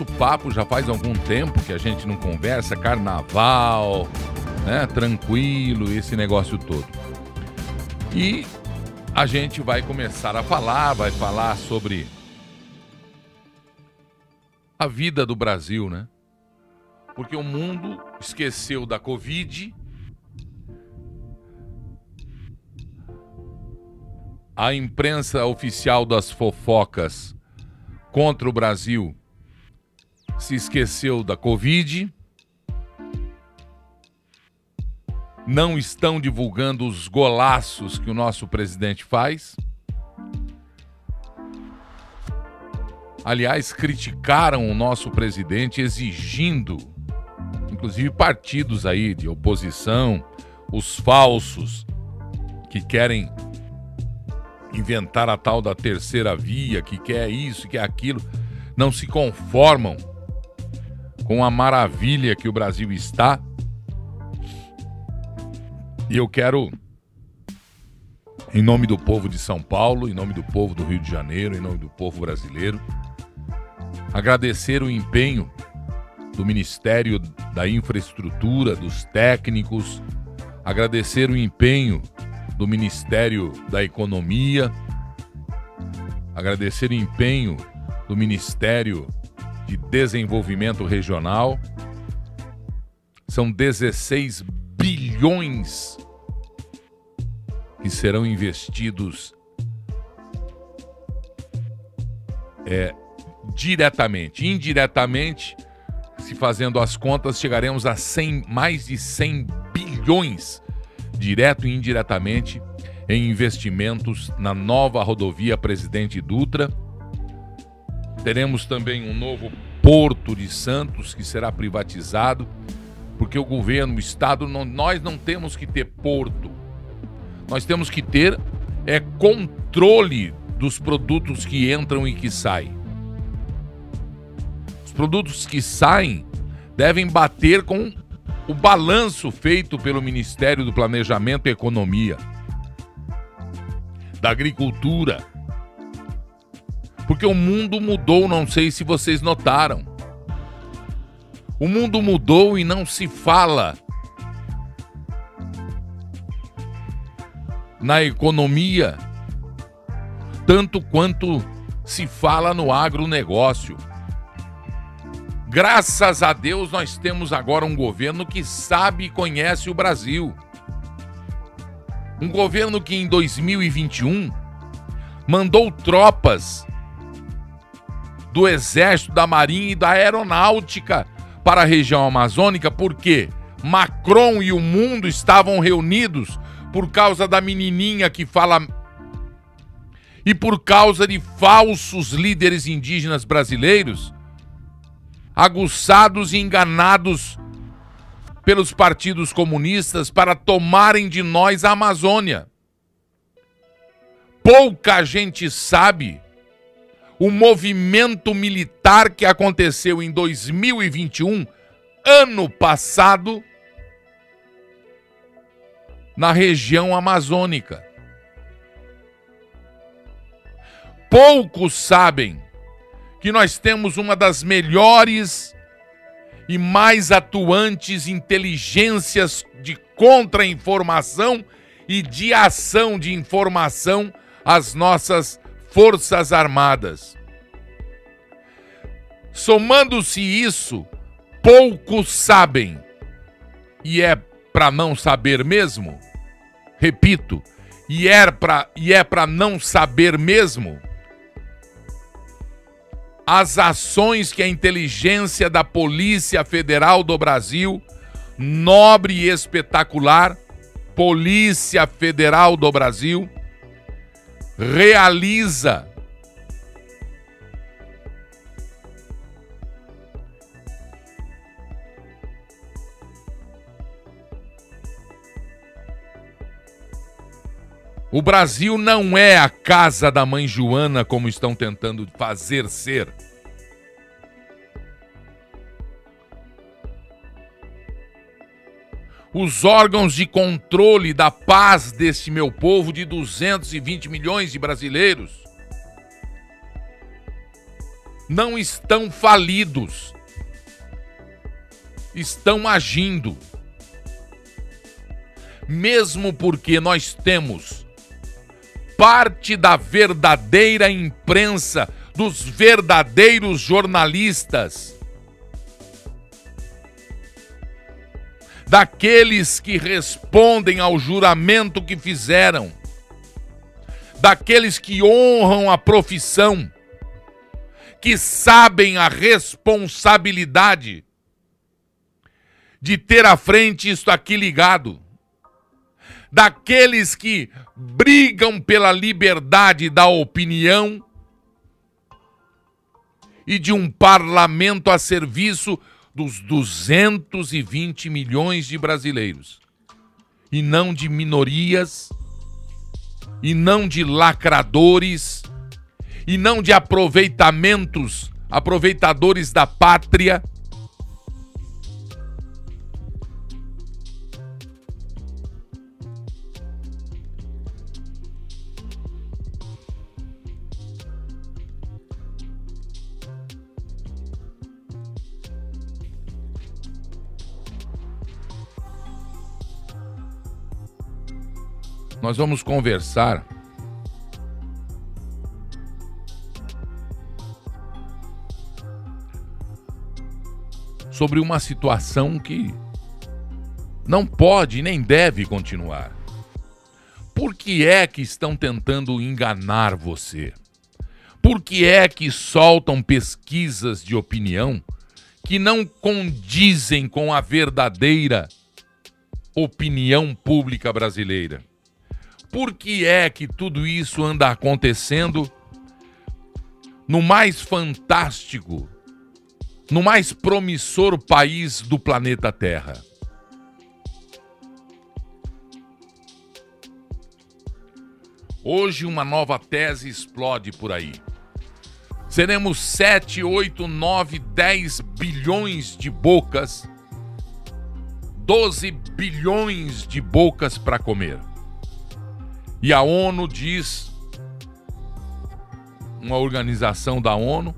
nosso papo já faz algum tempo que a gente não conversa, carnaval, né? Tranquilo, esse negócio todo. E a gente vai começar a falar, vai falar sobre a vida do Brasil, né? Porque o mundo esqueceu da Covid. A imprensa oficial das fofocas contra o Brasil se esqueceu da Covid. Não estão divulgando os golaços que o nosso presidente faz. Aliás, criticaram o nosso presidente exigindo, inclusive partidos aí de oposição, os falsos que querem inventar a tal da terceira via, que quer isso, que quer aquilo, não se conformam com a maravilha que o Brasil está. E eu quero, em nome do povo de São Paulo, em nome do povo do Rio de Janeiro, em nome do povo brasileiro, agradecer o empenho do Ministério da Infraestrutura, dos técnicos, agradecer o empenho do Ministério da Economia, agradecer o empenho do Ministério de Desenvolvimento Regional. São 16 bilhões que serão investidos é, diretamente. Indiretamente, se fazendo as contas, chegaremos a 100, mais de 100 bilhões direto e indiretamente, em investimentos na nova rodovia Presidente Dutra. Teremos também um novo Porto de Santos que será privatizado, porque o governo, o Estado, não, nós não temos que ter porto. Nós temos que ter é controle dos produtos que entram e que saem. Os produtos que saem devem bater com o balanço feito pelo Ministério do Planejamento e Economia, da Agricultura. Porque o mundo mudou, não sei se vocês notaram. O mundo mudou e não se fala na economia tanto quanto se fala no agronegócio. Graças a Deus nós temos agora um governo que sabe e conhece o Brasil. Um governo que em 2021 mandou tropas do Exército, da Marinha e da Aeronáutica para a região amazônica, porque Macron e o mundo estavam reunidos por causa da menininha que fala e por causa de falsos líderes indígenas brasileiros aguçados e enganados pelos partidos comunistas para tomarem de nós a Amazônia. Pouca gente sabe o movimento militar que aconteceu em 2021, ano passado, na região amazônica. Poucos sabem que nós temos uma das melhores e mais atuantes inteligências de contra-informação e de ação de informação às nossas Forças Armadas. Somando-se isso, poucos sabem, e é para não saber mesmo, repito, e é para e é para não saber mesmo? As ações que a inteligência da Polícia Federal do Brasil, nobre e espetacular, Polícia Federal do Brasil, realiza O Brasil não é a casa da mãe Joana como estão tentando fazer ser. Os órgãos de controle da paz deste meu povo de 220 milhões de brasileiros não estão falidos. Estão agindo. Mesmo porque nós temos parte da verdadeira imprensa, dos verdadeiros jornalistas, daqueles que respondem ao juramento que fizeram, daqueles que honram a profissão, que sabem a responsabilidade de ter à frente isto aqui ligado, daqueles que brigam pela liberdade da opinião e de um parlamento a serviço dos 220 milhões de brasileiros, e não de minorias, e não de lacradores, e não de aproveitamentos, aproveitadores da pátria nós vamos conversar sobre uma situação que não pode nem deve continuar. Por que é que estão tentando enganar você? Por que é que soltam pesquisas de opinião que não condizem com a verdadeira opinião pública brasileira? Por que é que tudo isso anda acontecendo no mais fantástico, no mais promissor país do planeta Terra? Hoje uma nova tese explode por aí. Seremos 7, 8, 9, 10 bilhões de bocas, 12 bilhões de bocas para comer. E a ONU diz, uma organização da ONU,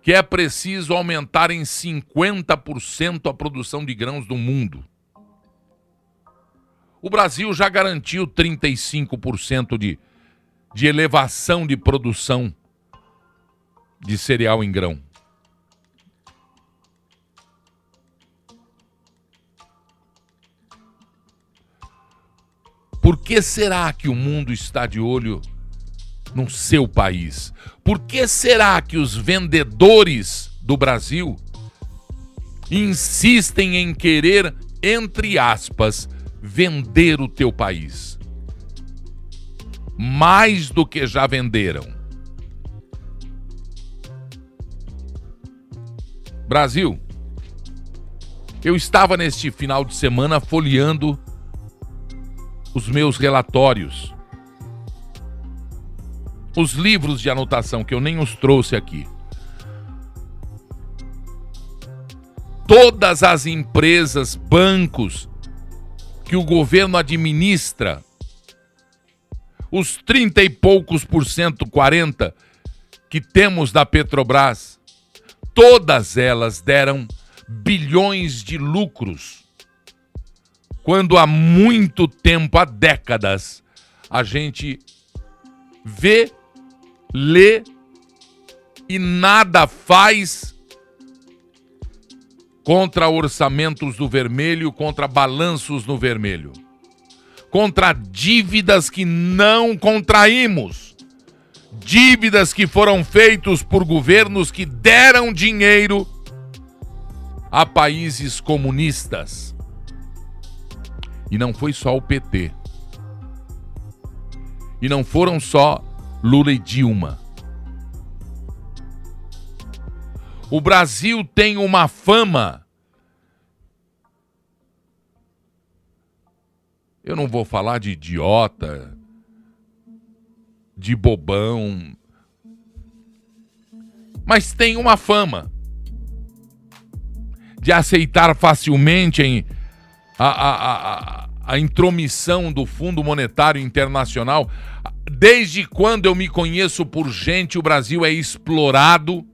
que é preciso aumentar em 50% a produção de grãos do mundo. O Brasil já garantiu 35% de, de elevação de produção de cereal em grão. Por que será que o mundo está de olho no seu país? Por que será que os vendedores do Brasil insistem em querer, entre aspas, vender o teu país? Mais do que já venderam. Brasil, eu estava neste final de semana folheando os meus relatórios, os livros de anotação, que eu nem os trouxe aqui. Todas as empresas, bancos que o governo administra, os 30 e poucos por cento, 40 que temos da Petrobras, todas elas deram bilhões de lucros quando há muito tempo, há décadas, a gente vê, lê e nada faz contra orçamentos do vermelho, contra balanços no vermelho, contra dívidas que não contraímos, dívidas que foram feitos por governos que deram dinheiro a países comunistas. E não foi só o PT. E não foram só Lula e Dilma. O Brasil tem uma fama. Eu não vou falar de idiota, de bobão, mas tem uma fama de aceitar facilmente em a, a, a, intromissão do Fundo Monetário Internacional, Desde quando eu me conheço por gente, o Brasil é explorado.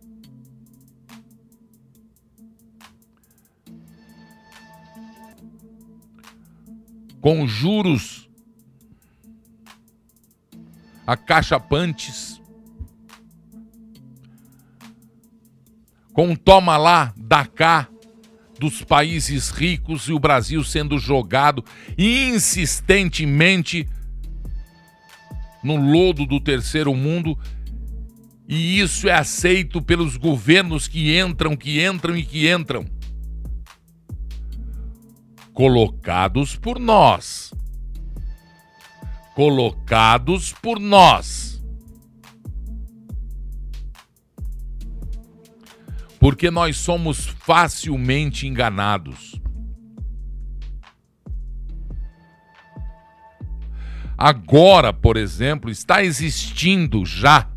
Com juros acachapantes. Com toma lá, dá cá dos países ricos e o Brasil sendo jogado insistentemente no lodo do terceiro mundo. E isso é aceito pelos governos que entram, que entram e que entram. Colocados por nós. Colocados por nós. Porque nós somos facilmente enganados. Agora, por exemplo, está existindo já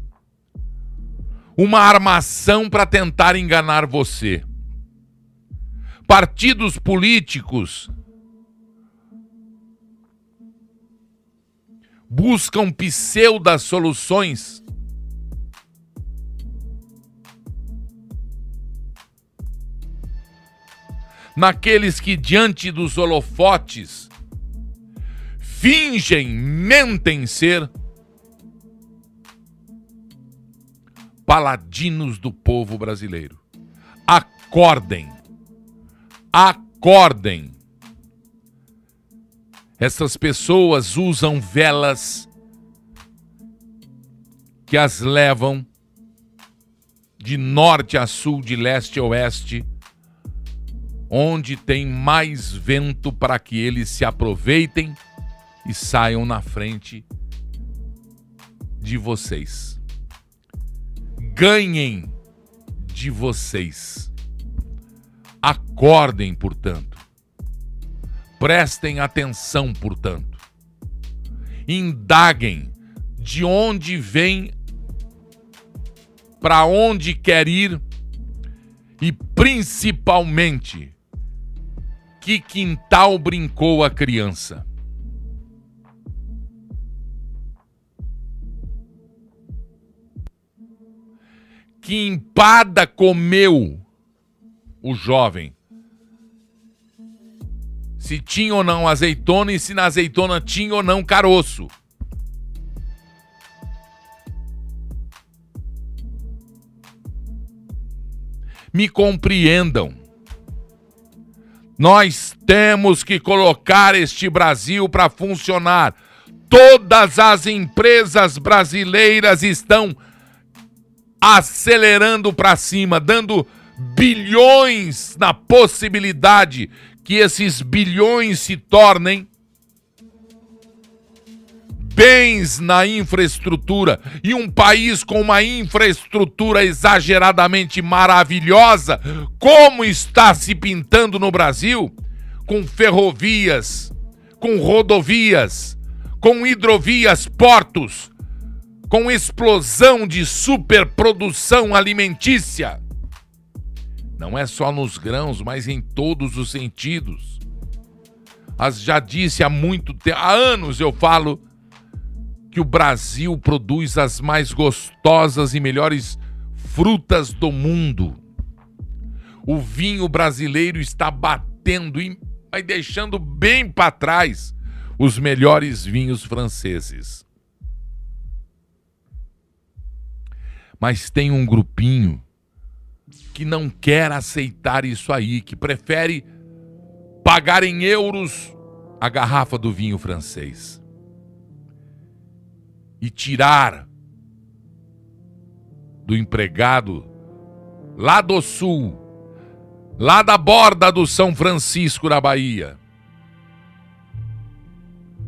uma armação para tentar enganar você. Partidos políticos buscam pseudas soluções naqueles que diante dos holofotes fingem, mentem ser paladinos do povo brasileiro. Acordem. Acordem. Essas pessoas usam velas que as levam de norte a sul, de leste a oeste, onde tem mais vento para que eles se aproveitem e saiam na frente de vocês. Ganhem de vocês. Acordem, portanto. Prestem atenção, portanto. Indaguem de onde vem, para onde quer ir e principalmente que quintal brincou a criança. que empada comeu o jovem. Se tinha ou não azeitona e se na azeitona tinha ou não caroço. Me compreendam. Nós temos que colocar este Brasil para funcionar. Todas as empresas brasileiras estão acelerando para cima, dando bilhões na possibilidade que esses bilhões se tornem bens na infraestrutura e um país com uma infraestrutura exageradamente maravilhosa, como está se pintando no Brasil, com ferrovias, com rodovias, com hidrovias, portos, com explosão de superprodução alimentícia. Não é só nos grãos, mas em todos os sentidos. As já disse há muito tempo, há anos eu falo que o Brasil produz as mais gostosas e melhores frutas do mundo. O vinho brasileiro está batendo e vai deixando bem para trás os melhores vinhos franceses. Mas tem um grupinho que não quer aceitar isso aí, que prefere pagar em euros a garrafa do vinho francês e tirar do empregado lá do sul, lá da borda do São Francisco da Bahia,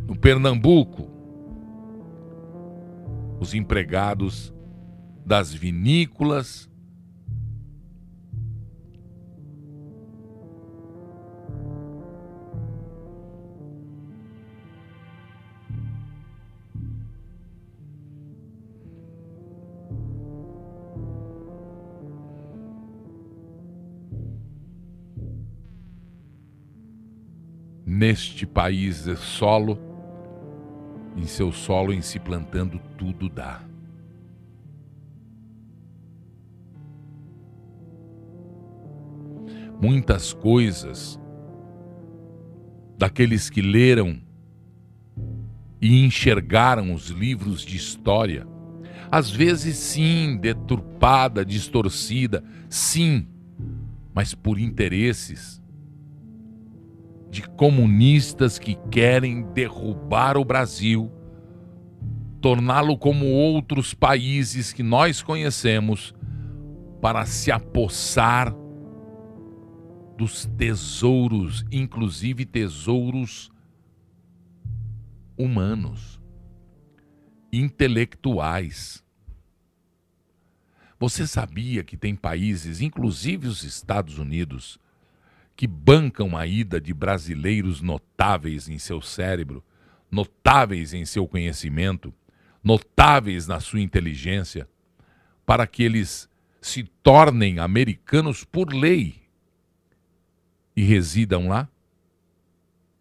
no Pernambuco, os empregados das vinícolas. Neste país solo, em seu solo em se plantando tudo dá. Muitas coisas daqueles que leram e enxergaram os livros de história, às vezes sim, deturpada, distorcida, sim, mas por interesses de comunistas que querem derrubar o Brasil, torná-lo como outros países que nós conhecemos, para se apossar dos tesouros, inclusive tesouros humanos, intelectuais. Você sabia que tem países, inclusive os Estados Unidos, que bancam a ida de brasileiros notáveis em seu cérebro, notáveis em seu conhecimento, notáveis na sua inteligência, para que eles se tornem americanos por lei e residam lá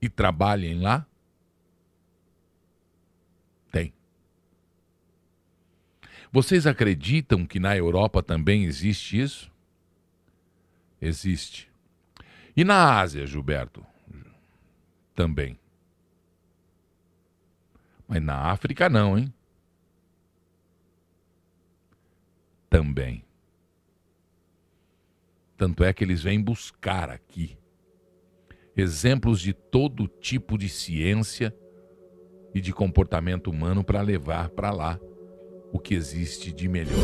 e trabalhem lá? Tem. Vocês acreditam que na Europa também existe isso? Existe. E na Ásia, Gilberto? Também. Mas na África não, hein? Também. Tanto é que eles vêm buscar aqui exemplos de todo tipo de ciência e de comportamento humano para levar para lá o que existe de melhor.